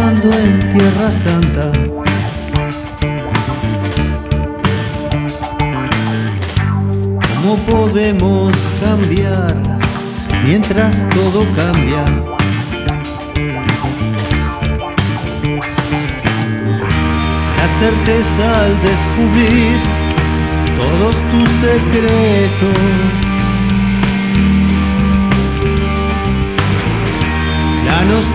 en Tierra Santa. ¿Cómo podemos cambiar mientras todo cambia? La certeza al descubrir todos tus secretos.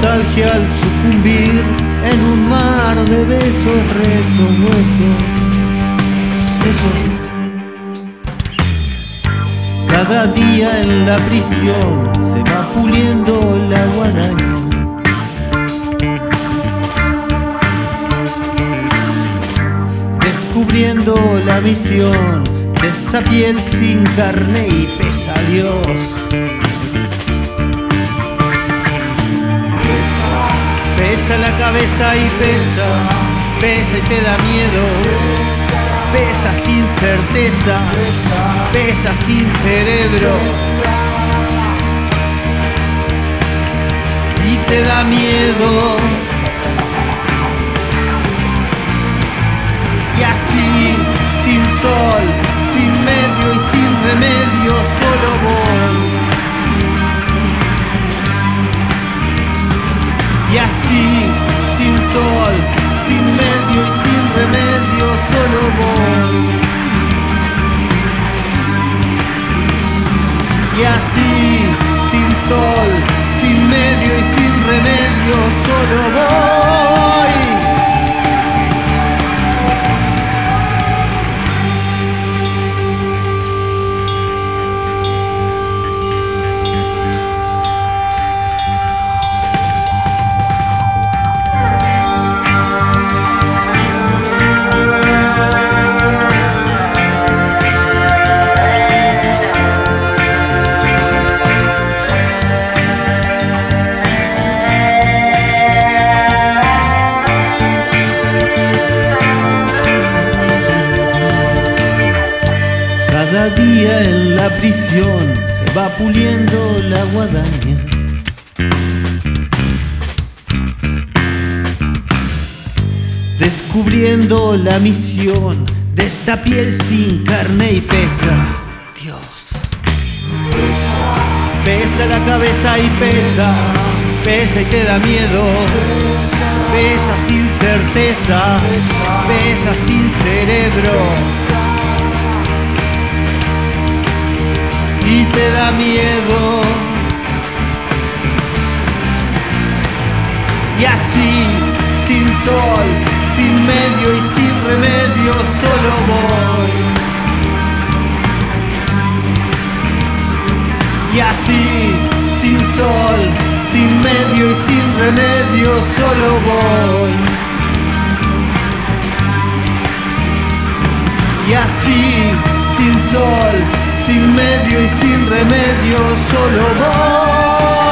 Nostalgia al sucumbir en un mar de besos, rezos, huesos, sesos. Cada día en la prisión se va puliendo la guadaña. Descubriendo la misión de esa piel sin carne y pesa Dios. Pesa la cabeza y pesa, pesa y te da miedo. Pesa sin certeza, pesa sin cerebro. Y te da miedo. Y así, sin sol, sin medio y sin remedio, solo voy. Sin medio y sin remedio, solo voy. Y así, sin sol, sin medio y sin remedio, solo voy. Cada día en la prisión se va puliendo la guadaña. Descubriendo la misión de esta piel sin carne y pesa. Dios. Pesa la cabeza y pesa, pesa y te da miedo. Pesa sin certeza, pesa sin cerebro. Te da miedo. Y así, sin sol, sin medio y sin remedio, solo voy. Y así, sin sol, sin medio y sin remedio, solo voy. Y así, sin sol, sin medio y sin remedio, solo vos.